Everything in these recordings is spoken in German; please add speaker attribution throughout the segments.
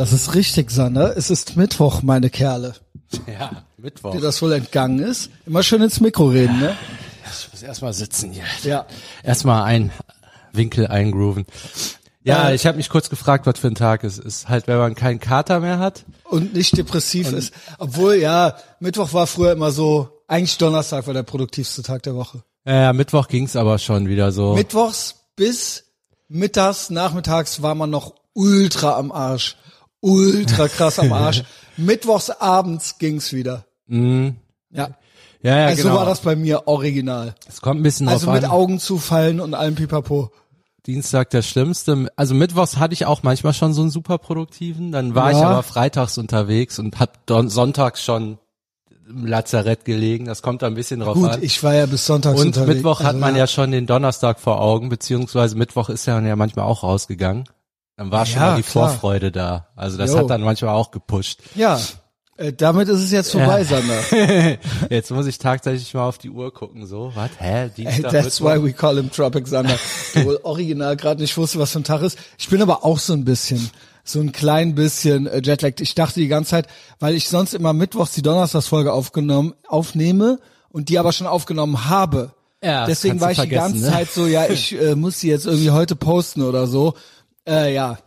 Speaker 1: Das ist richtig, Sander. Es ist Mittwoch, meine Kerle.
Speaker 2: Ja, Mittwoch.
Speaker 1: Dir das wohl entgangen ist. Immer schön ins Mikro reden, ne?
Speaker 2: Ich muss erstmal sitzen hier.
Speaker 1: Ja.
Speaker 2: Erstmal ein Winkel eingrooven. Ja,
Speaker 1: Äh,
Speaker 2: ich habe mich kurz gefragt, was für ein Tag es ist. Halt, wenn man keinen Kater mehr hat.
Speaker 1: Und nicht depressiv ist. Obwohl, ja, Mittwoch war früher immer so, eigentlich Donnerstag war der produktivste Tag der Woche.
Speaker 2: Ja, Mittwoch ging's aber schon wieder so.
Speaker 1: Mittwochs bis mittags, nachmittags war man noch ultra am Arsch. Ultra krass am Arsch. Mittwochs abends ging's wieder.
Speaker 2: Mhm.
Speaker 1: Ja.
Speaker 2: Ja, ja,
Speaker 1: Also
Speaker 2: genau.
Speaker 1: war das bei mir original.
Speaker 2: Es kommt ein bisschen drauf
Speaker 1: Also mit
Speaker 2: an.
Speaker 1: Augen zufallen und allem Pipapo.
Speaker 2: Dienstag der schlimmste. Also Mittwochs hatte ich auch manchmal schon so einen super produktiven. Dann war ich
Speaker 1: Ja.
Speaker 2: aber freitags unterwegs und hab sonntags schon im Lazarett gelegen. Das kommt da ein bisschen drauf
Speaker 1: Gut,
Speaker 2: an.
Speaker 1: ich war ja bis sonntags
Speaker 2: Und
Speaker 1: unterwegs.
Speaker 2: Mittwoch hat
Speaker 1: Also,
Speaker 2: man ja schon den Donnerstag vor Augen, beziehungsweise Mittwoch ist ja ja manchmal auch rausgegangen. Dann war schon
Speaker 1: Ja,
Speaker 2: mal die
Speaker 1: klar.
Speaker 2: Vorfreude da. Also das
Speaker 1: Jo.
Speaker 2: hat dann manchmal auch gepusht.
Speaker 1: Ja, äh, damit ist es jetzt vorbei, Sander.
Speaker 2: Jetzt muss ich tatsächlich mal auf die Uhr gucken. So, was? Hä?
Speaker 1: Hey,
Speaker 2: Dienstag,
Speaker 1: that's
Speaker 2: Mittwoch?
Speaker 1: why we call him Tropic Sander. Der wohl original gerade nicht wusste, was für ein Tag ist. Ich bin aber auch so ein bisschen, so ein klein bisschen äh, jetlagged. Ich dachte die ganze Zeit, weil ich sonst immer mittwochs die Donnerstagsfolge aufgenommen, aufnehme und die aber schon aufgenommen habe.
Speaker 2: Ja, das
Speaker 1: Deswegen war ich die ganze
Speaker 2: ne?
Speaker 1: Zeit so, ja, ich äh, muss die jetzt irgendwie heute posten oder so. Äh, ja.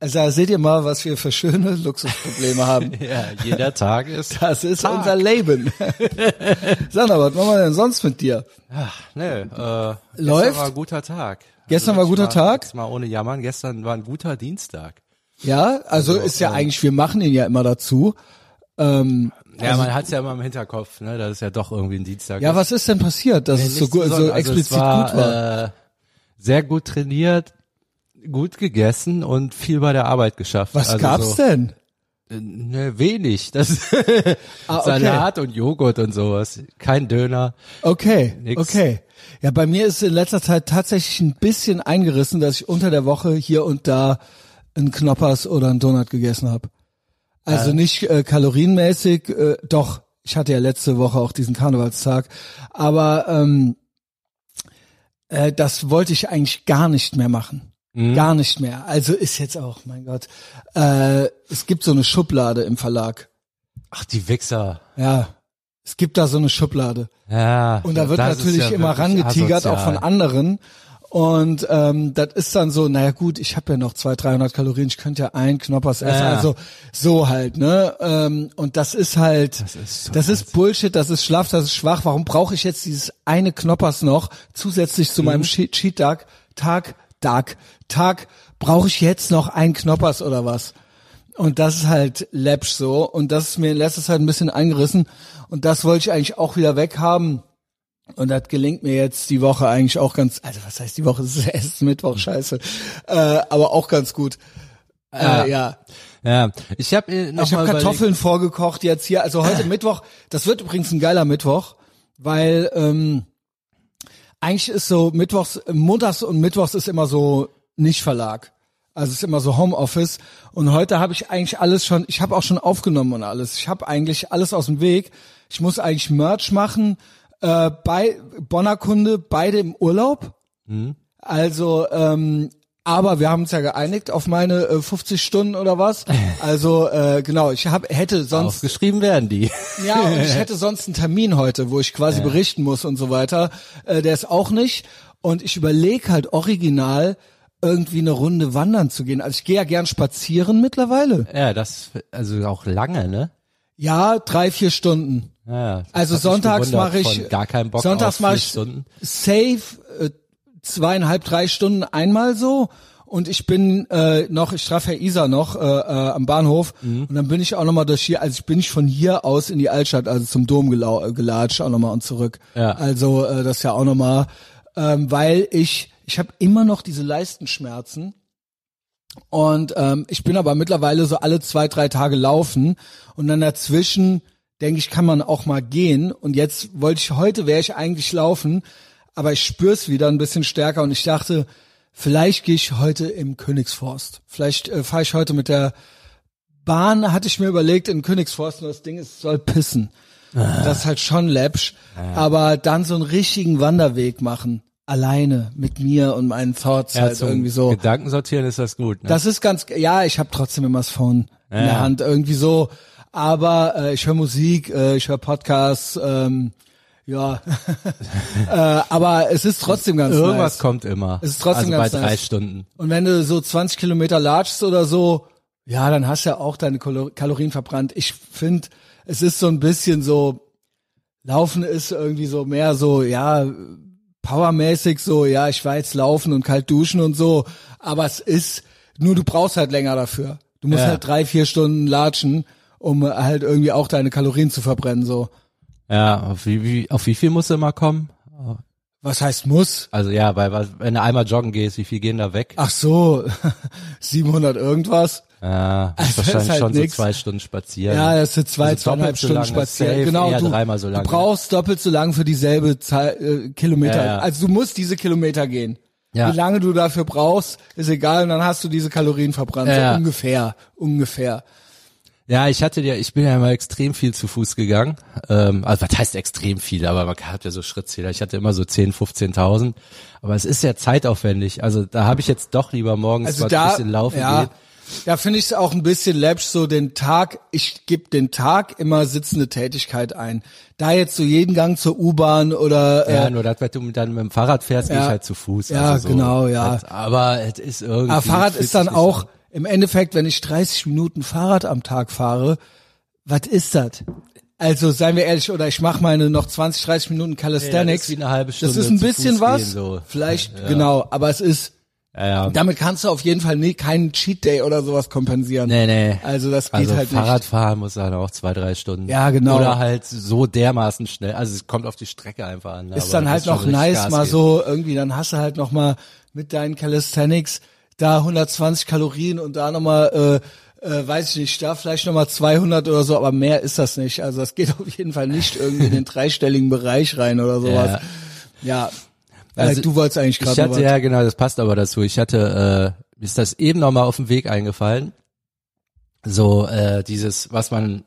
Speaker 1: Also seht ihr mal, was wir für schöne Luxusprobleme haben.
Speaker 2: Ja, jeder Tag ist.
Speaker 1: Das ist
Speaker 2: Tag.
Speaker 1: unser Leben. Sander, was machen wir denn sonst mit dir?
Speaker 2: Ach, ne, äh,
Speaker 1: Läuft?
Speaker 2: Gestern war ein guter Tag.
Speaker 1: Gestern war ein guter
Speaker 2: jetzt
Speaker 1: Tag?
Speaker 2: Mal ohne jammern. Gestern war ein guter Dienstag.
Speaker 1: Ja, also, ist ja eigentlich, wir machen ihn ja immer dazu. Ähm,
Speaker 2: Ja, man hat's ja immer im Hinterkopf, ne, dass es ja doch irgendwie ein Dienstag
Speaker 1: ja,
Speaker 2: ist.
Speaker 1: was ist denn passiert, dass es so, gut, so.
Speaker 2: Also
Speaker 1: explizit
Speaker 2: es war,
Speaker 1: gut war?
Speaker 2: Äh, sehr gut trainiert, gut gegessen und viel bei der Arbeit geschafft.
Speaker 1: was
Speaker 2: also
Speaker 1: gab's
Speaker 2: so,
Speaker 1: denn?
Speaker 2: äh, Ne, wenig. Das
Speaker 1: Ah, okay.
Speaker 2: Salat und Joghurt und sowas. Kein Döner.
Speaker 1: Okay,
Speaker 2: Nix.
Speaker 1: okay. Ja, bei mir ist in letzter Zeit tatsächlich ein bisschen eingerissen, dass ich unter der Woche hier und da einen Knoppers oder einen Donut gegessen habe. Also nicht äh, kalorienmäßig, äh, doch, ich hatte ja letzte Woche auch diesen Karnevalstag, aber ähm, äh, das wollte ich eigentlich gar nicht mehr machen. Gar nicht mehr. Also ist jetzt auch, mein Gott, äh, es gibt so eine Schublade im Verlag.
Speaker 2: Ach, die Wichser.
Speaker 1: Ja, es gibt da so eine Schublade.
Speaker 2: Ja.
Speaker 1: Und da wird
Speaker 2: das ist
Speaker 1: natürlich
Speaker 2: ja
Speaker 1: immer rangetigert, auch
Speaker 2: asozial.
Speaker 1: von anderen. Und ähm, das ist dann so, naja gut, ich habe ja noch 200, 300 Kalorien, ich könnte ja ein Knoppers essen,
Speaker 2: Ja.
Speaker 1: also so halt, ne? Ähm, und das ist halt, das
Speaker 2: ist
Speaker 1: ist,
Speaker 2: so
Speaker 1: Bullshit, das ist schlaff, das ist schwach. Warum brauche ich jetzt dieses eine Knoppers noch zusätzlich zu
Speaker 2: Mhm.
Speaker 1: meinem Cheat Cheat Tag, Tag, Tag? Brauche ich jetzt noch ein Knoppers oder was? Und das ist halt läppsch so. Und das ist mir in letzter Zeit ein bisschen eingerissen. Und das wollte ich eigentlich auch wieder weghaben. Und das gelingt mir jetzt die Woche eigentlich auch ganz, also was heißt die Woche? Es ist erst Mittwoch, scheiße. Äh, aber auch ganz gut.
Speaker 2: Ja.
Speaker 1: Äh, ja.
Speaker 2: Ja, ich habe äh, noch
Speaker 1: Ich
Speaker 2: mal
Speaker 1: Kartoffeln vorgekocht jetzt hier. Also heute Mittwoch, das wird übrigens ein geiler Mittwoch, weil ähm, eigentlich ist so Mittwochs, Montags und Mittwochs ist immer so nicht Verlag. Also es ist immer so Homeoffice. Und heute habe ich eigentlich alles schon, ich habe auch schon aufgenommen und alles. Ich habe eigentlich alles aus dem Weg. Ich muss eigentlich Merch machen. Äh, bei Bonner Kunde, beide im Urlaub. Also, ähm, aber wir haben uns ja geeinigt auf meine äh, 50 Stunden oder was. Also äh, genau, ich hab, hätte sonst
Speaker 2: Aufgeschrieben werden die.
Speaker 1: ja, und ich hätte sonst einen Termin heute, wo ich quasi berichten muss und so weiter. Äh, der ist auch nicht. Und ich überlege halt original, irgendwie eine Runde wandern zu gehen. Also ich gehe ja gern spazieren mittlerweile.
Speaker 2: Ja, das also auch lange, ne?
Speaker 1: Ja, drei, vier Stunden.
Speaker 2: Ja,
Speaker 1: Also sonntags mache ich
Speaker 2: gar keinen Bock
Speaker 1: Sonntags mache ich
Speaker 2: Stunden.
Speaker 1: safe äh, zweieinhalb, drei Stunden einmal so. Und ich bin äh, noch, ich treffe Herr Isa noch äh, äh, am Bahnhof
Speaker 2: Mhm.
Speaker 1: und dann bin ich auch nochmal durch hier, also ich bin ich von hier aus in die Altstadt, also zum Dom gelatscht, auch nochmal und zurück.
Speaker 2: Ja.
Speaker 1: Also äh, das ja auch nochmal, ähm, weil ich, ich habe immer noch diese Leistenschmerzen und ähm, ich bin aber mittlerweile so alle zwei, drei Tage laufen und dann dazwischen denke ich, kann man auch mal gehen. Und jetzt wollte ich, heute wäre ich eigentlich laufen, aber ich spür's wieder ein bisschen stärker und ich dachte, vielleicht gehe ich heute im Königsforst. Vielleicht äh, fahre ich heute mit der Bahn, hatte ich mir überlegt, in Königsforst, nur das Ding ist, soll pissen. Das ist halt schon läppsch. Aber dann so einen richtigen Wanderweg machen. Alleine mit mir und meinen Thoughts
Speaker 2: Ja,
Speaker 1: halt irgendwie so.
Speaker 2: Gedanken sortieren ist das gut. Ne?
Speaker 1: Das ist ganz, ja, ich habe trotzdem immer das Phone in der
Speaker 2: Ja.
Speaker 1: Hand irgendwie so. Aber äh, ich höre Musik, äh, ich höre Podcasts, ähm, ja. äh, aber es ist trotzdem ganz
Speaker 2: Irgendwas
Speaker 1: nice.
Speaker 2: kommt immer.
Speaker 1: Es ist trotzdem
Speaker 2: also
Speaker 1: ganz
Speaker 2: bei drei
Speaker 1: nice.
Speaker 2: Stunden.
Speaker 1: Und wenn du so 20 Kilometer latschst oder so, ja, dann hast du ja auch deine Kalo- Kalorien verbrannt. Ich finde, es ist so ein bisschen so, Laufen ist irgendwie so mehr so, ja, powermäßig so, ja, ich war jetzt laufen und kalt duschen und so, aber es ist, nur du brauchst halt länger dafür. Du musst
Speaker 2: Ja.
Speaker 1: halt drei, vier Stunden latschen, um halt irgendwie auch deine Kalorien zu verbrennen, so.
Speaker 2: Ja, auf wie, wie, auf wie viel musst du immer kommen?
Speaker 1: Was heißt muss?
Speaker 2: Also ja, weil weil- wenn du einmal joggen gehst, wie viel gehen da weg?
Speaker 1: Ach so, 700 irgendwas.
Speaker 2: Ja,
Speaker 1: Also,
Speaker 2: wahrscheinlich
Speaker 1: halt
Speaker 2: schon
Speaker 1: nix.
Speaker 2: so zwei Stunden spazieren.
Speaker 1: Ja, das sind zwei,
Speaker 2: Also
Speaker 1: zweieinhalb Stunden
Speaker 2: lang,
Speaker 1: spazieren.
Speaker 2: safe,
Speaker 1: Genau, du,
Speaker 2: dreimal so
Speaker 1: du brauchst doppelt so lang für dieselbe Zahl, äh, Kilometer.
Speaker 2: Ja, ja.
Speaker 1: Also du musst diese Kilometer gehen.
Speaker 2: Ja.
Speaker 1: Wie lange du dafür brauchst, ist egal. Und dann hast du diese Kalorien verbrannt.
Speaker 2: Ja.
Speaker 1: So ungefähr, ungefähr.
Speaker 2: Ja, ich hatte ja, ich bin ja immer extrem viel zu Fuß gegangen. Ähm, also was heißt extrem viel, aber man hat ja so Schrittzähler. Ich hatte immer so 10, 15.000. Aber es ist ja zeitaufwendig. Also da habe ich jetzt doch lieber morgens
Speaker 1: Also
Speaker 2: mal
Speaker 1: da,
Speaker 2: ein bisschen laufen
Speaker 1: ja,
Speaker 2: gehen.
Speaker 1: Da finde ich es auch ein bisschen läppsch, so den Tag, ich gebe den Tag immer sitzende Tätigkeit ein. Da jetzt so jeden Gang zur U-Bahn oder äh,
Speaker 2: Ja, nur das, wenn du dann mit dem Fahrrad fährst, gehe
Speaker 1: Ja.
Speaker 2: ich halt zu Fuß.
Speaker 1: Ja,
Speaker 2: also so.
Speaker 1: genau, ja.
Speaker 2: Das, aber es ist irgendwie.
Speaker 1: Aber Fahrrad ist dann auch im Endeffekt, wenn ich 30 Minuten Fahrrad am Tag fahre, was ist das? Also seien wir ehrlich, oder ich mache meine noch 20, 30 Minuten Calisthenics.
Speaker 2: eine halbe Stunde
Speaker 1: Das ist ein bisschen was.
Speaker 2: gehen, so.
Speaker 1: Vielleicht, genau, aber es ist,
Speaker 2: Ja, ja.
Speaker 1: damit kannst du auf jeden Fall nie keinen Cheat Day oder sowas kompensieren.
Speaker 2: Nee, nee.
Speaker 1: Also das geht
Speaker 2: Also
Speaker 1: halt
Speaker 2: Fahrradfahren muss dann auch zwei, drei Stunden.
Speaker 1: Ja, genau.
Speaker 2: Oder halt so dermaßen schnell. Also es kommt auf die Strecke einfach an.
Speaker 1: ist dann halt noch nice,
Speaker 2: Gas
Speaker 1: mal
Speaker 2: geben.
Speaker 1: so irgendwie, dann hast du halt noch mal mit deinen Calisthenics da 120 Kalorien und da noch mal, äh, äh, weiß ich nicht, da vielleicht noch mal 200 oder so, aber mehr ist das nicht. Also das geht auf jeden Fall nicht irgendwie in den dreistelligen Bereich rein oder sowas. Ja.
Speaker 2: Also
Speaker 1: du wolltest eigentlich
Speaker 2: Ich
Speaker 1: gerade noch
Speaker 2: hatte, ja genau, das passt aber dazu. Ich hatte, äh, mir ist das eben noch mal auf dem Weg eingefallen. So, äh, dieses, was man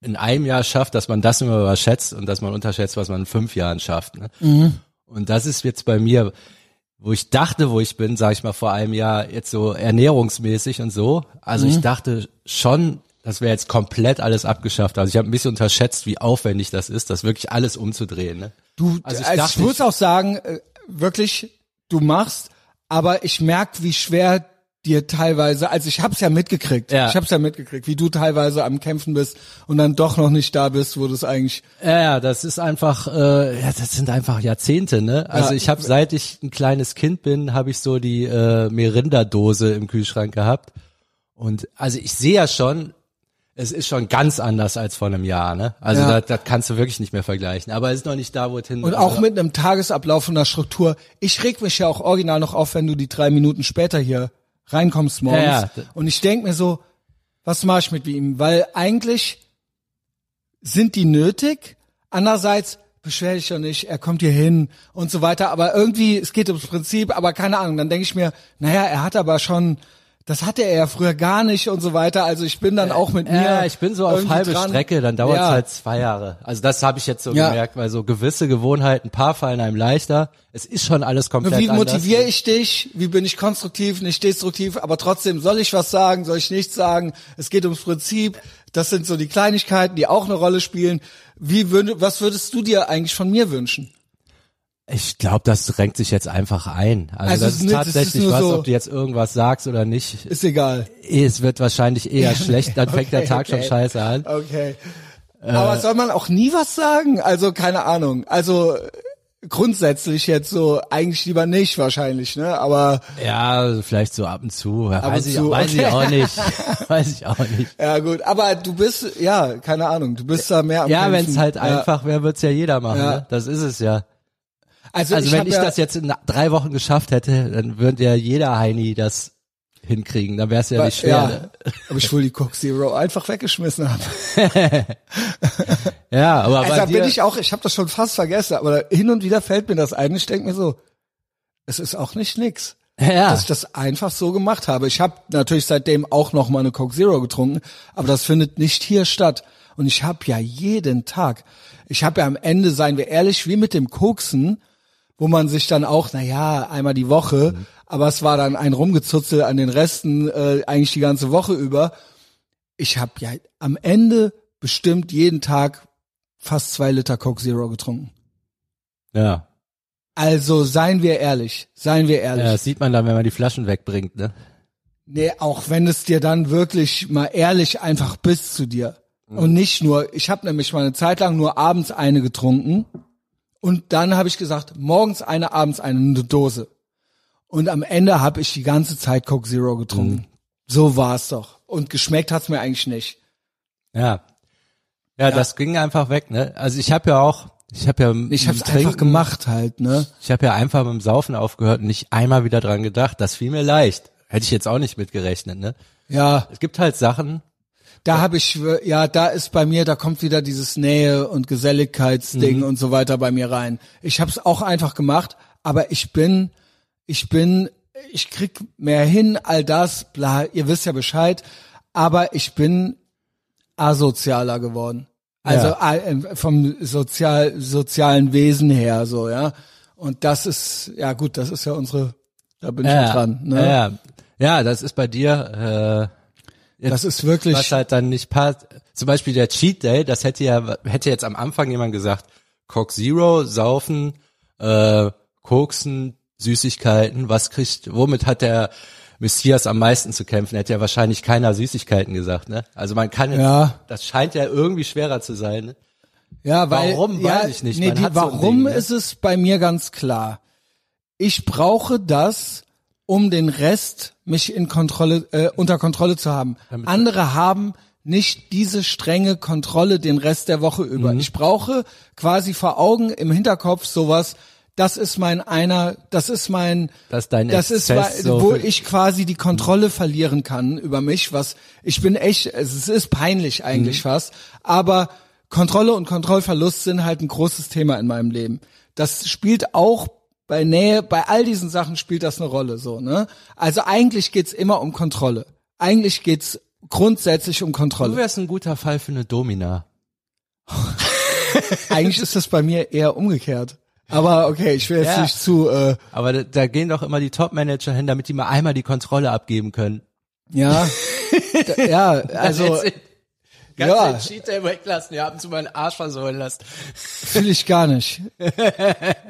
Speaker 2: in einem Jahr schafft, dass man das immer überschätzt und dass man unterschätzt, was man in fünf Jahren schafft. Ne?
Speaker 1: Mhm.
Speaker 2: Und das ist jetzt bei mir, wo ich dachte, wo ich bin, sag ich mal, vor einem Jahr jetzt so ernährungsmäßig und so. Also
Speaker 1: Mhm.
Speaker 2: ich dachte schon, das wäre jetzt komplett alles abgeschafft. Also ich habe ein bisschen unterschätzt, wie aufwendig das ist, das wirklich alles umzudrehen. Ne?
Speaker 1: Du,
Speaker 2: Also
Speaker 1: also
Speaker 2: ich
Speaker 1: ich, muss
Speaker 2: ich-
Speaker 1: auch sagen, äh, wirklich, du machst, aber ich merk, wie schwer dir teilweise, also ich hab's ja mitgekriegt,
Speaker 2: Ja.
Speaker 1: ich hab's ja mitgekriegt, wie du teilweise am Kämpfen bist und dann doch noch nicht da bist, wo du es eigentlich
Speaker 2: Ja, ja, das ist einfach, äh, ja, das sind einfach Jahrzehnte, ne? Also
Speaker 1: Ja.
Speaker 2: ich habe, seit ich ein kleines Kind bin, habe ich so die äh, Merinda-Dose im Kühlschrank gehabt. Und also ich sehe ja schon, es ist schon ganz anders als vor einem Jahr, ne? Also
Speaker 1: Ja.
Speaker 2: das, das kannst du wirklich nicht mehr vergleichen. Aber es ist noch nicht da, wo es hin
Speaker 1: Und auch mit einem Tagesablauf und einer Struktur. Ich reg mich ja auch original noch auf, wenn du die drei Minuten später hier reinkommst morgens.
Speaker 2: Ja, ja.
Speaker 1: Und ich denk mir so, was mache ich mit ihm? Weil eigentlich sind die nötig. Andererseits beschwer dich doch nicht, er kommt hier hin und so weiter. Aber irgendwie, es geht ums Prinzip, aber keine Ahnung. Dann denke ich mir, naja, er hat aber schon, das hatte er ja früher gar nicht und so weiter. Also ich bin dann auch mit mir.
Speaker 2: Ja, ich bin so auf halbe
Speaker 1: dran.
Speaker 2: Strecke, dann dauert es
Speaker 1: Ja.
Speaker 2: halt zwei Jahre. Also das habe ich jetzt so
Speaker 1: Ja.
Speaker 2: gemerkt, weil so gewisse Gewohnheiten, ein paar fallen einem leichter. Es ist schon alles komplett
Speaker 1: Wie motiviere ich dich? Wie bin ich konstruktiv, nicht destruktiv? Aber trotzdem, soll ich was sagen? Soll ich nichts sagen? Es geht ums Prinzip. Das sind so die Kleinigkeiten, die auch eine Rolle spielen. Wie würde, was würdest du dir eigentlich von mir wünschen?
Speaker 2: Ich glaube, das drängt sich jetzt einfach ein. Also,
Speaker 1: Also
Speaker 2: das ist tatsächlich was,
Speaker 1: so-
Speaker 2: ob du jetzt irgendwas sagst oder nicht.
Speaker 1: Ist egal.
Speaker 2: Es wird wahrscheinlich eher schlecht, dann fängt der
Speaker 1: Okay,
Speaker 2: Tag
Speaker 1: okay.
Speaker 2: schon scheiße an.
Speaker 1: Okay.
Speaker 2: Äh.
Speaker 1: Aber soll man auch nie was sagen? Also keine Ahnung. Also äh, grundsätzlich jetzt so eigentlich lieber nicht wahrscheinlich, ne? Aber
Speaker 2: Ja, vielleicht so ab und zu. Ja,
Speaker 1: Ab
Speaker 2: weiß
Speaker 1: und
Speaker 2: ich,
Speaker 1: zu,
Speaker 2: weiß ich
Speaker 1: okay.
Speaker 2: auch nicht. weiß ich auch nicht.
Speaker 1: ja gut. Aber du bist ja keine Ahnung. Du bist da mehr am
Speaker 2: Ja, wenn es halt
Speaker 1: Ja.
Speaker 2: einfach wäre, wird's ja jeder machen.
Speaker 1: Ja.
Speaker 2: Ne? Das ist es ja.
Speaker 1: Also,
Speaker 2: Also
Speaker 1: ich
Speaker 2: wenn ich
Speaker 1: ja,
Speaker 2: das jetzt in drei Wochen geschafft hätte, dann würde ja jeder Heini das hinkriegen. Dann wäre es ja nicht schwer.
Speaker 1: Ja,
Speaker 2: ne?
Speaker 1: aber ich wohl die Coke Zero einfach weggeschmissen habe.
Speaker 2: Ja, aber
Speaker 1: Also
Speaker 2: bei
Speaker 1: da
Speaker 2: dir,
Speaker 1: bin ich auch, ich habe das schon fast vergessen, aber hin und wieder fällt mir das ein. Ich denke mir so, es ist auch nicht nix,
Speaker 2: ja.
Speaker 1: dass ich das einfach so gemacht habe. Ich habe natürlich seitdem auch noch mal eine Coke Zero getrunken, aber das findet nicht hier statt. Und ich habe ja jeden Tag, ich habe ja am Ende, seien wir ehrlich, wie mit dem Koksen, wo man sich dann auch, na ja, einmal die Woche, mhm. aber es war dann ein Rumgezutzel an den Resten äh, eigentlich die ganze Woche über. Ich habe ja am Ende bestimmt jeden Tag fast zwei Liter Coke Zero getrunken.
Speaker 2: Ja.
Speaker 1: Also seien wir ehrlich, seien wir ehrlich.
Speaker 2: Ja, das sieht man dann, wenn man die Flaschen wegbringt, ne?
Speaker 1: Nee, auch wenn es dir dann wirklich mal ehrlich einfach bis zu dir. Mhm. Und nicht nur, ich habe nämlich mal eine Zeit lang nur abends eine getrunken und dann habe ich gesagt, morgens eine, abends eine, eine Dose. Und am Ende habe ich die ganze Zeit Coke Zero getrunken. Mhm. So war's doch. Und geschmeckt hat's mir eigentlich nicht.
Speaker 2: Ja. ja. Ja, das ging einfach weg, ne? Also ich habe ja auch, ich habe ja
Speaker 1: ich hab's Trinken, einfach gemacht halt, ne?
Speaker 2: Ich habe ja einfach mit dem Saufen aufgehört und nicht einmal wieder dran gedacht. Das fiel mir leicht. Hätte ich jetzt auch nicht mitgerechnet, ne?
Speaker 1: Ja.
Speaker 2: Es gibt halt Sachen.
Speaker 1: Da habe ich, ja, da ist bei mir, da kommt wieder dieses Nähe und Geselligkeitsding mhm. und so weiter bei mir rein. Ich habe es auch einfach gemacht, aber ich bin, ich bin, ich krieg mehr hin, all das, bla, ihr wisst ja Bescheid, aber ich bin asozialer geworden. Also ja. Äh, vom sozial, sozialen Wesen her, so, ja. Und das ist, ja gut, das ist ja unsere, da bin ja, ich dran. Ne?
Speaker 2: Ja, ja, das ist bei dir.
Speaker 1: Äh, das ist wirklich.
Speaker 2: Was halt dann nicht passt. Zum Beispiel der Cheat Day, das hätte ja, hätte jetzt am Anfang jemand gesagt, Coke Zero, saufen, äh, koksen, Süßigkeiten, was kriegt, womit hat der Messias am meisten zu kämpfen? Hätte ja wahrscheinlich keiner Süßigkeiten gesagt, ne? Also man kann jetzt,
Speaker 1: ja.
Speaker 2: das scheint ja irgendwie schwerer zu sein. Ne?
Speaker 1: Ja, weil,
Speaker 2: warum,
Speaker 1: ja,
Speaker 2: weiß ich nicht.
Speaker 1: Nee, die, warum
Speaker 2: so Ding, ne?
Speaker 1: ist es bei mir ganz klar. Ich brauche das, um den Rest mich in Kontrolle äh, unter Kontrolle zu haben. Damit Andere haben nicht diese strenge Kontrolle den Rest der Woche über. Mhm. Ich brauche quasi vor Augen im Hinterkopf sowas, das ist mein einer, das ist mein,
Speaker 2: das, ist dein
Speaker 1: das ist, so wo ich quasi die Kontrolle verlieren kann über mich, was, ich bin echt, es ist peinlich eigentlich mhm. fast, aber Kontrolle und Kontrollverlust sind halt ein großes Thema in meinem Leben. Das spielt auch bei Nähe, bei all diesen Sachen spielt das eine Rolle, so, ne? Also eigentlich geht's immer um Kontrolle. Eigentlich geht's grundsätzlich um Kontrolle.
Speaker 2: Du wärst ein guter Fall für eine Domina.
Speaker 1: eigentlich ist das bei mir eher umgekehrt. Aber okay, ich will jetzt ja. nicht zu. Äh,
Speaker 2: Aber da, da gehen doch immer die Top-Manager hin, damit die mal einmal die Kontrolle abgeben können.
Speaker 1: Ja, da, ja, also
Speaker 2: Ganz ja. den Cheat Day weglassen, ihr habt zu meinen Arsch versohlen lassen.
Speaker 1: Fühl ich gar nicht.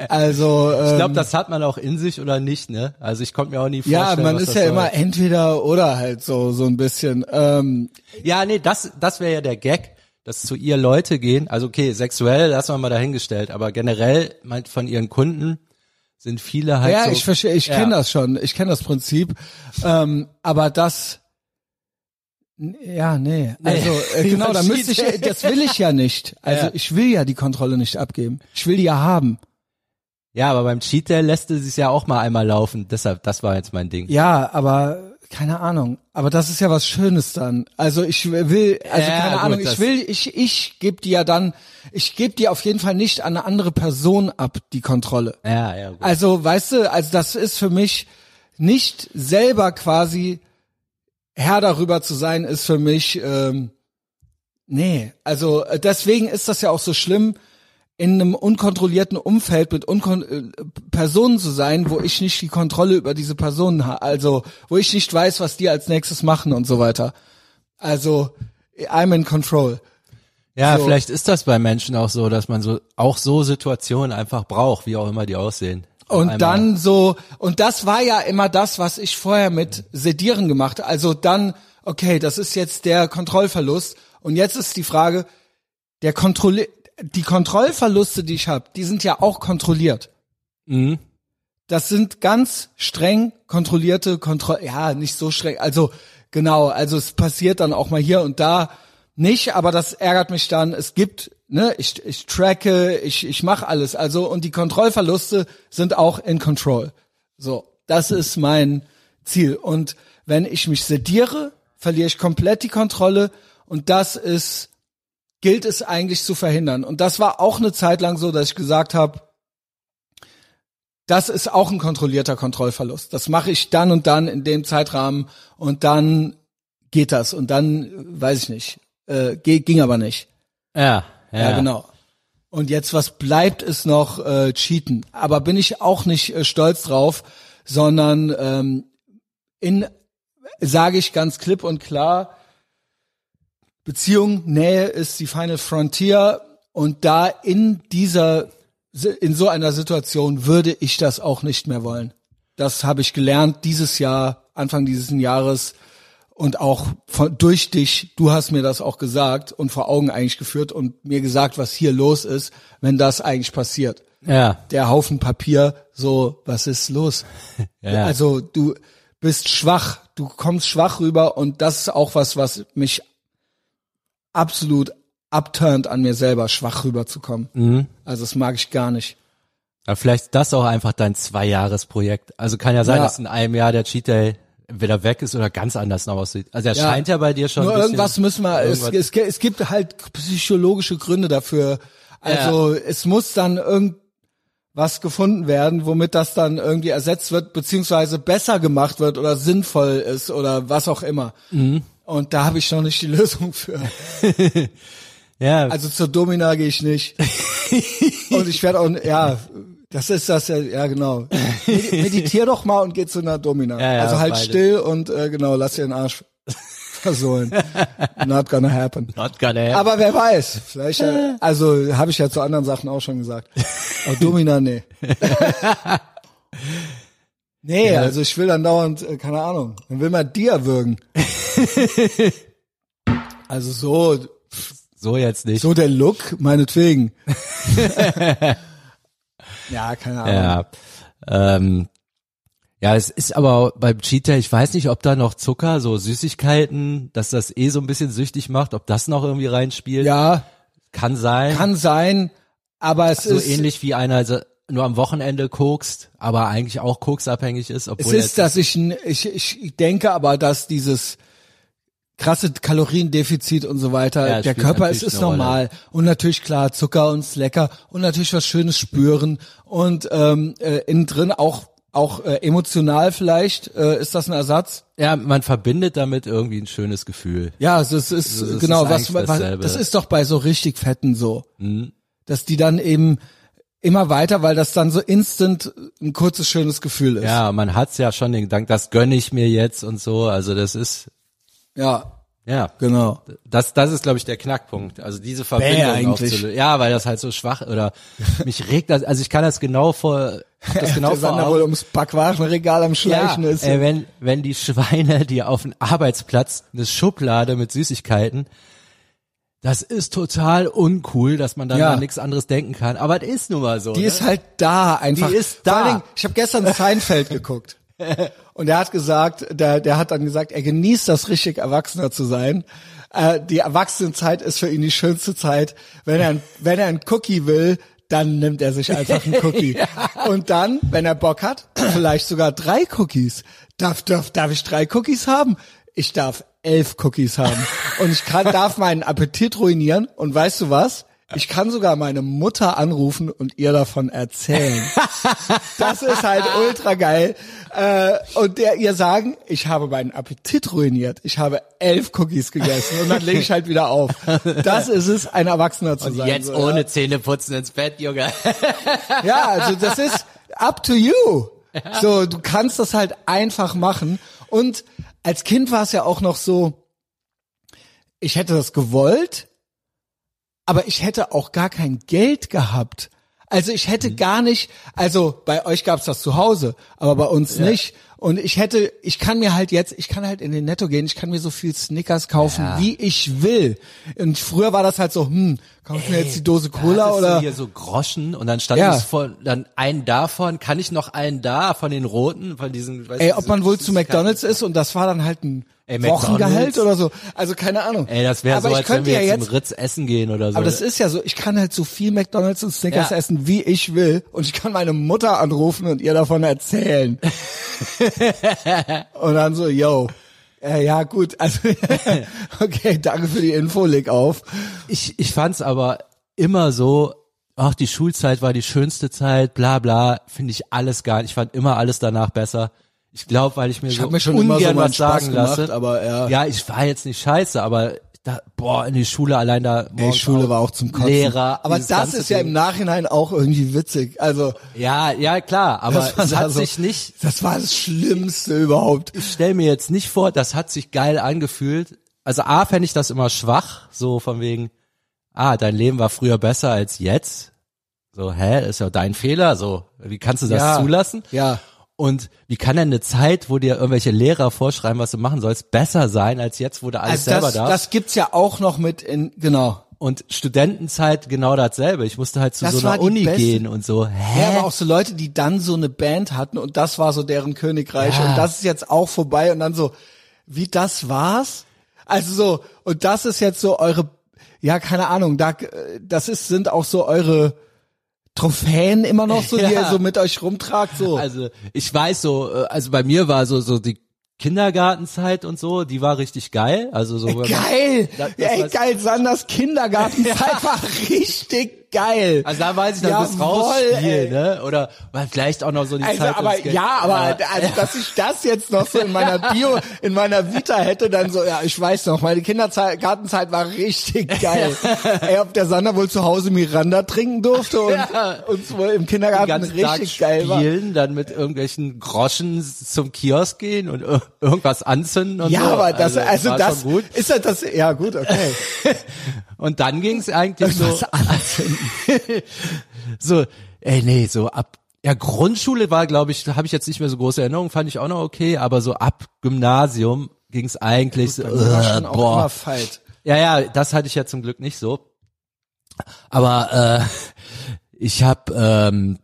Speaker 1: Also ähm,
Speaker 2: ich glaube, das hat man auch in sich oder nicht, ne? Also ich konnte mir auch nie vorstellen.
Speaker 1: Ja, man ist ja soll. immer entweder oder halt so so ein bisschen. Ähm,
Speaker 2: ja, nee, das das wäre ja der Gag, dass zu ihr Leute gehen. Also okay, sexuell lassen wir mal dahingestellt, aber generell meint von ihren Kunden sind viele halt.
Speaker 1: Ja,
Speaker 2: so,
Speaker 1: ich verstehe, ich ja. kenne das schon, ich kenne das Prinzip, ähm, aber das ja, nee. Also äh, genau, da müsste ich, das will ich ja nicht. Also ja. ich will ja die Kontrolle nicht abgeben. Ich will die ja haben.
Speaker 2: Ja, aber beim Cheat Day lässt es sich ja auch mal einmal laufen. Deshalb, das war jetzt mein Ding.
Speaker 1: Ja, aber keine Ahnung. Aber das ist ja was Schönes dann. Also ich will, also ja, keine gut, Ahnung. Ich will, ich ich gebe die ja dann, ich gebe die auf jeden Fall nicht an eine andere Person ab die Kontrolle.
Speaker 2: Ja, ja. Gut.
Speaker 1: Also weißt du, also das ist für mich nicht selber quasi Herr darüber zu sein, ist für mich, ähm, nee, also äh, deswegen ist das ja auch so schlimm, in einem unkontrollierten Umfeld mit Unkon äh, Personen zu sein, wo ich nicht die Kontrolle über diese Personen habe, also wo ich nicht weiß, was die als nächstes machen und so weiter. Also I'm in control.
Speaker 2: Ja, so. vielleicht ist das bei Menschen auch so, dass man so auch so Situationen einfach braucht, wie auch immer die aussehen.
Speaker 1: Und dann so, und das war ja immer das, was ich vorher mit Sedieren gemacht habe. Also dann, okay, das ist jetzt der Kontrollverlust. Und jetzt ist die Frage, der Kontrolle, die Kontrollverluste, die ich habe, die sind ja auch kontrolliert.
Speaker 2: Mhm.
Speaker 1: Das sind ganz streng kontrollierte Kontroll, ja, nicht so streng. Also genau, also es passiert dann auch mal hier und da nicht, aber das ärgert mich dann. Es gibt ne, ich, ich tracke, ich, ich mache alles. Also, und die Kontrollverluste sind auch in Control. So, das ist mein Ziel. Und wenn ich mich sediere, verliere ich komplett die Kontrolle und das ist, gilt es eigentlich zu verhindern. Und das war auch eine Zeit lang so, dass ich gesagt habe, das ist auch ein kontrollierter Kontrollverlust. Das mache ich dann und dann in dem Zeitrahmen und dann geht das und dann weiß ich nicht, äh, ging aber nicht.
Speaker 2: Ja.
Speaker 1: Ja, ja genau. Und jetzt, was bleibt, ist noch äh, Cheaten. Aber bin ich auch nicht äh, stolz drauf, sondern ähm, in sage ich ganz klipp und klar, Beziehung, Nähe ist die Final Frontier und da in dieser in so einer Situation würde ich das auch nicht mehr wollen. Das habe ich gelernt dieses Jahr, Anfang dieses Jahres und auch von, durch dich, du hast mir das auch gesagt und vor Augen eigentlich geführt und mir gesagt, was hier los ist, wenn das eigentlich passiert.
Speaker 2: Ja.
Speaker 1: Der Haufen Papier, so, was ist los?
Speaker 2: Ja.
Speaker 1: Also du bist schwach, du kommst schwach rüber und das ist auch was, was mich absolut abturnt an mir selber, schwach rüberzukommen.
Speaker 2: Mhm.
Speaker 1: Also das mag ich gar nicht.
Speaker 2: Aber vielleicht ist das auch einfach dein Zweijahresprojekt. Also kann ja sein,
Speaker 1: Ja.
Speaker 2: dass in einem Jahr der Cheat Day entweder weg ist oder ganz anders noch aussieht. Also er
Speaker 1: Ja.
Speaker 2: scheint ja bei dir schon
Speaker 1: Nur irgendwas müssen wir, es, es, es gibt halt psychologische Gründe dafür. Also es muss dann irgendwas gefunden werden, womit das dann irgendwie ersetzt wird, beziehungsweise besser gemacht wird oder sinnvoll ist oder was auch immer.
Speaker 2: Mhm.
Speaker 1: Und da habe ich noch nicht die Lösung für.
Speaker 2: ja,
Speaker 1: Also zur Domina gehe ich nicht. und ich werde auch, ja, das ist das ja, ja genau. Medi- Meditier doch mal und geh zu einer Domina.
Speaker 2: Ja, ja,
Speaker 1: also halt
Speaker 2: beides.
Speaker 1: still und äh, genau, lass dir den Arsch versohlen. Not gonna happen.
Speaker 2: not gonna happen.
Speaker 1: Aber wer weiß, vielleicht, äh, also habe ich ja zu anderen Sachen auch schon gesagt. Aber Domina, nee. nee, also ich will dann dauernd, äh, keine Ahnung, dann will man dir würgen. also so,
Speaker 2: so jetzt nicht.
Speaker 1: so der Look, meinetwegen. Ja, keine Ahnung.
Speaker 2: Ja. Ähm, ja, es ist aber beim Cheat Day, ich weiß nicht, ob da noch Zucker, so Süßigkeiten, dass das eh so ein bisschen süchtig macht, ob das noch irgendwie reinspielt.
Speaker 1: Ja,
Speaker 2: Kann sein.
Speaker 1: kann sein, aber es
Speaker 2: so
Speaker 1: ist,
Speaker 2: ähnlich wie einer also nur am Wochenende kokst, aber eigentlich auch koksabhängig ist,
Speaker 1: es
Speaker 2: obwohl
Speaker 1: ist, dass ich, ich, ich denke aber, dass dieses krasse Kaloriendefizit und so weiter,
Speaker 2: Ja,
Speaker 1: der Körper ist, ist normal. Und natürlich klar, Zucker und ist lecker und natürlich was Schönes spüren und ähm, äh, innen drin auch auch äh, emotional vielleicht äh, ist das ein Ersatz.
Speaker 2: ja, man verbindet damit irgendwie ein schönes Gefühl.
Speaker 1: Ja, es ist, ist
Speaker 2: es
Speaker 1: genau
Speaker 2: ist
Speaker 1: was, was
Speaker 2: dasselbe. Mhm.
Speaker 1: das ist doch bei so richtig fetten so, dass die dann eben immer weiter, weil das dann so instant ein kurzes schönes Gefühl ist.
Speaker 2: Ja, man hat's ja schon den Gedanken, das gönne ich mir jetzt und so. Also das ist,
Speaker 1: ja
Speaker 2: ja,
Speaker 1: genau.
Speaker 2: das, das ist, glaube ich, der Knackpunkt. Also diese Verbindung
Speaker 1: eigentlich.
Speaker 2: aufzulösen. Ja, weil das halt so schwach oder mich regt das, also ich kann das genau vor, das genau
Speaker 1: der
Speaker 2: vor
Speaker 1: Sander wohl ums Backwarenregal am Schleichen
Speaker 2: ja,
Speaker 1: ist.
Speaker 2: Ey, wenn, wenn die Schweine dir auf dem Arbeitsplatz eine Schublade mit Süßigkeiten, das ist total uncool, dass man dann
Speaker 1: Ja.
Speaker 2: an nichts anderes denken kann. Aber es ist nun mal so.
Speaker 1: Die
Speaker 2: ne?
Speaker 1: ist halt da einfach.
Speaker 2: Die ist
Speaker 1: Vor allen
Speaker 2: da.
Speaker 1: Dingen, ich habe gestern Seinfeld geguckt. Und er hat gesagt, der, der hat dann gesagt, er genießt das richtig Erwachsener zu sein. Äh, die Erwachsenenzeit ist für ihn die schönste Zeit. Wenn er, ein- wenn er ein Cookie will, dann nimmt er sich einfach einen Cookie. Und dann, wenn er Bock hat, vielleicht sogar drei Cookies. Darf, darf, darf ich drei Cookies haben? Ich darf elf Cookies haben. Und ich kann, darf meinen Appetit ruinieren. Und weißt du was? Ich kann sogar meine Mutter anrufen und ihr davon erzählen. Das ist halt ultra geil. Äh, und der ihr sagen, ich habe meinen Appetit ruiniert. Ich habe elf Cookies gegessen und dann lege ich halt wieder auf. Das ist es, ein Erwachsener zu sein.
Speaker 2: Jetzt
Speaker 1: so,
Speaker 2: ohne Zähne putzen ins Bett, Junge.
Speaker 1: Ja. ja, also das ist up to you. So, du kannst das halt einfach machen. Und als Kind war es ja auch noch so, ich hätte das gewollt, aber ich hätte auch gar kein Geld gehabt. Also ich hätte
Speaker 2: Mhm.
Speaker 1: gar nicht, also bei euch gab's das zu Hause, aber bei uns nicht. Und ich hätte, ich kann mir halt jetzt, ich kann halt in den Netto gehen, ich kann mir so viel Snickers kaufen,
Speaker 2: Ja.
Speaker 1: wie ich will. Und früher war das halt so, hm, kaufe ich mir jetzt die Dose
Speaker 2: Da
Speaker 1: Cola
Speaker 2: du
Speaker 1: oder?
Speaker 2: hier so Groschen und dann stand
Speaker 1: Ja.
Speaker 2: es vor, dann einen davon, kann ich noch einen da von den roten, von diesen, weißt
Speaker 1: Ey, ob
Speaker 2: diese
Speaker 1: man wohl zu? McDonalds ist und das war dann halt ein
Speaker 2: Ey,
Speaker 1: Wochengehalt oder so. Also keine Ahnung.
Speaker 2: Ey, das wäre
Speaker 1: Aber
Speaker 2: so,
Speaker 1: ich
Speaker 2: als wenn
Speaker 1: könnte
Speaker 2: wir
Speaker 1: ja
Speaker 2: jetzt,
Speaker 1: jetzt
Speaker 2: Ritz essen gehen oder so.
Speaker 1: Aber das ist ja so, ich kann halt so viel McDonalds und Snickers
Speaker 2: Ja.
Speaker 1: essen, wie ich will. Und ich kann meine Mutter anrufen und ihr davon erzählen. und dann so, yo. Äh, ja, gut. Also, okay, danke für die Info, leg auf.
Speaker 2: ich, ich fand's aber immer so, ach, die Schulzeit war die schönste Zeit, bla bla, finde ich alles gar nicht. Ich fand immer alles danach besser. Ich glaube, weil ich mir
Speaker 1: Ich
Speaker 2: so
Speaker 1: mir schon
Speaker 2: ungern
Speaker 1: immer so
Speaker 2: was
Speaker 1: Spaß
Speaker 2: sagen
Speaker 1: gemacht,
Speaker 2: lasse.
Speaker 1: aber ja.
Speaker 2: Ja, ich war jetzt nicht scheiße, aber da, boah, in die Schule allein da.
Speaker 1: Ey, Schule war auch zum Kotzen.
Speaker 2: Lehrer.
Speaker 1: Aber das ist ja im Nachhinein auch irgendwie witzig. Also,
Speaker 2: Ja, ja, klar, aber
Speaker 1: das
Speaker 2: es hat
Speaker 1: so-
Speaker 2: sich nicht,
Speaker 1: Das war das Schlimmste überhaupt.
Speaker 2: ich stell mir jetzt nicht vor, das hat sich geil angefühlt. Also A, fände ich das immer schwach, so von wegen, ah, dein Leben war früher besser als jetzt. So, hä, ist ja dein Fehler, so, wie kannst du das
Speaker 1: Ja.
Speaker 2: zulassen?
Speaker 1: Ja.
Speaker 2: Und wie kann denn eine Zeit, wo dir irgendwelche Lehrer vorschreiben, was du machen sollst, besser sein als jetzt, wo du alles
Speaker 1: Also
Speaker 2: selber
Speaker 1: das,
Speaker 2: darfst?
Speaker 1: das gibt's ja auch noch mit in, genau.
Speaker 2: Und Studentenzeit genau dasselbe. Ich musste halt zu
Speaker 1: Das
Speaker 2: so einer Uni
Speaker 1: beste-
Speaker 2: gehen und so. Hä?
Speaker 1: Ja, aber auch so Leute, die dann so eine Band hatten und das war so deren Königreich
Speaker 2: Ja.
Speaker 1: und das ist jetzt auch vorbei und dann so, wie das war's? Also so, und das ist jetzt so eure, ja, keine Ahnung, da, äh, das ist, sind auch so eure Trophäen immer noch so, die
Speaker 2: Ja.
Speaker 1: ihr so mit euch rumtragt, so.
Speaker 2: Also ich weiß so, äh, also bei mir war so so die Kindergartenzeit und so, die war richtig geil. Also so wenn man-
Speaker 1: geil!
Speaker 2: Das- das
Speaker 1: ja, ey, geil, Sanders Kindergartenzeit war richtig geil.
Speaker 2: Also da weiß ich, dann rausspielen,
Speaker 1: ey.
Speaker 2: ne? Oder vielleicht auch noch so die
Speaker 1: Also,
Speaker 2: Zeit.
Speaker 1: aber ja, aber also, dass ich das jetzt noch so in meiner Bio, in meiner Vita hätte, dann so, ja, ich weiß noch, meine Kindergartenzeit war richtig geil. Ey, ob der Sander wohl zu Hause Miranda trinken durfte und
Speaker 2: Ja.
Speaker 1: uns wohl im Kindergarten
Speaker 2: ganzen Tag
Speaker 1: richtig geil war.
Speaker 2: spielen, dann mit irgendwelchen Groschen zum Kiosk gehen und ir- irgendwas anzünden und
Speaker 1: Ja,
Speaker 2: so.
Speaker 1: aber das, also,
Speaker 2: war
Speaker 1: das ist ja das, ja gut, okay.
Speaker 2: Und dann ging's eigentlich so, so, ey, nee, so ab, ja, Grundschule war, glaube ich, habe ich jetzt nicht mehr so große Erinnerungen, fand ich auch noch okay, aber so ab Gymnasium ging's eigentlich so,
Speaker 1: Bei mir war
Speaker 2: äh, boah. Ja, ja, das hatte ich ja zum Glück nicht so. Aber äh, ich habe, ähm,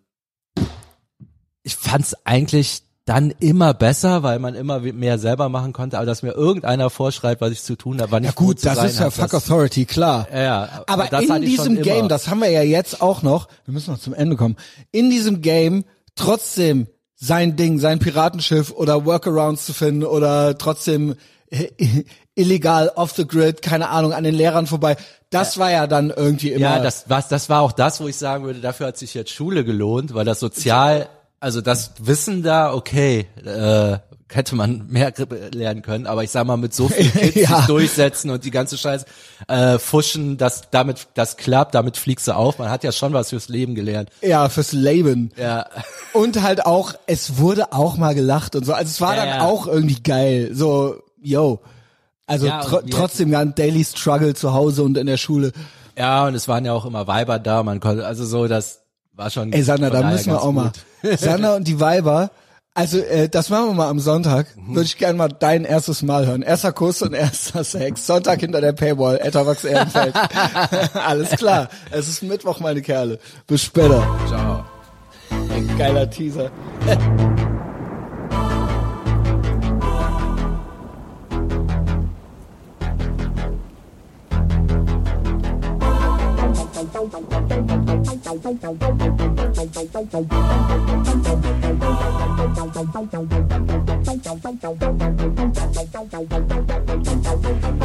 Speaker 2: ich fand's eigentlich dann immer besser, weil man immer mehr selber machen konnte, aber dass mir irgendeiner vorschreibt, was ich zu tun habe, wann
Speaker 1: Ja
Speaker 2: ich
Speaker 1: gut, das ist ja
Speaker 2: hab,
Speaker 1: Fuck
Speaker 2: das-
Speaker 1: Authority, klar.
Speaker 2: Ja, ja,
Speaker 1: Aber
Speaker 2: das
Speaker 1: in diesem Game, das haben wir ja jetzt auch noch, wir müssen noch zum Ende kommen, in diesem Game trotzdem sein Ding, sein Piratenschiff oder Workarounds zu finden oder trotzdem illegal off the grid, keine Ahnung, an den Lehrern vorbei, das war ja dann irgendwie immer.
Speaker 2: Ja, das, was, das war auch das, wo ich sagen würde, dafür hat sich jetzt Schule gelohnt, weil das sozial, also das Wissen da, okay, äh, hätte man mehr lernen können, aber ich sag mal, mit so viel Kids
Speaker 1: Ja.
Speaker 2: sich durchsetzen und die ganze Scheiß äh, fuschen, das damit das klappt, damit fliegst du auf. Man hat ja schon was fürs Leben gelernt.
Speaker 1: ja, fürs Leben.
Speaker 2: Ja,
Speaker 1: Und halt auch, es wurde auch mal gelacht und so. Also es war
Speaker 2: Ja,
Speaker 1: dann
Speaker 2: ja.
Speaker 1: auch irgendwie geil. So, yo. Also
Speaker 2: Ja,
Speaker 1: tr trotzdem ja ein Daily Struggle zu Hause und in der Schule.
Speaker 2: ja, und es waren ja auch immer Weiber da, man konnte, also so, das war schon.
Speaker 1: Ey, Sander, da müssen wir auch mal.
Speaker 2: gut.
Speaker 1: Sander und die Weiber. Also, äh, das machen wir mal am Sonntag.
Speaker 2: Mhm.
Speaker 1: Würde ich gerne mal dein erstes Mal hören. Erster Kuss und erster Sex. Sonntag hinter der Paywall. Etherbox Ehrenfeld. Alles klar. Es ist Mittwoch, meine Kerle. Bis später.
Speaker 2: Ciao.
Speaker 1: Ein geiler Teaser.
Speaker 3: Thank you.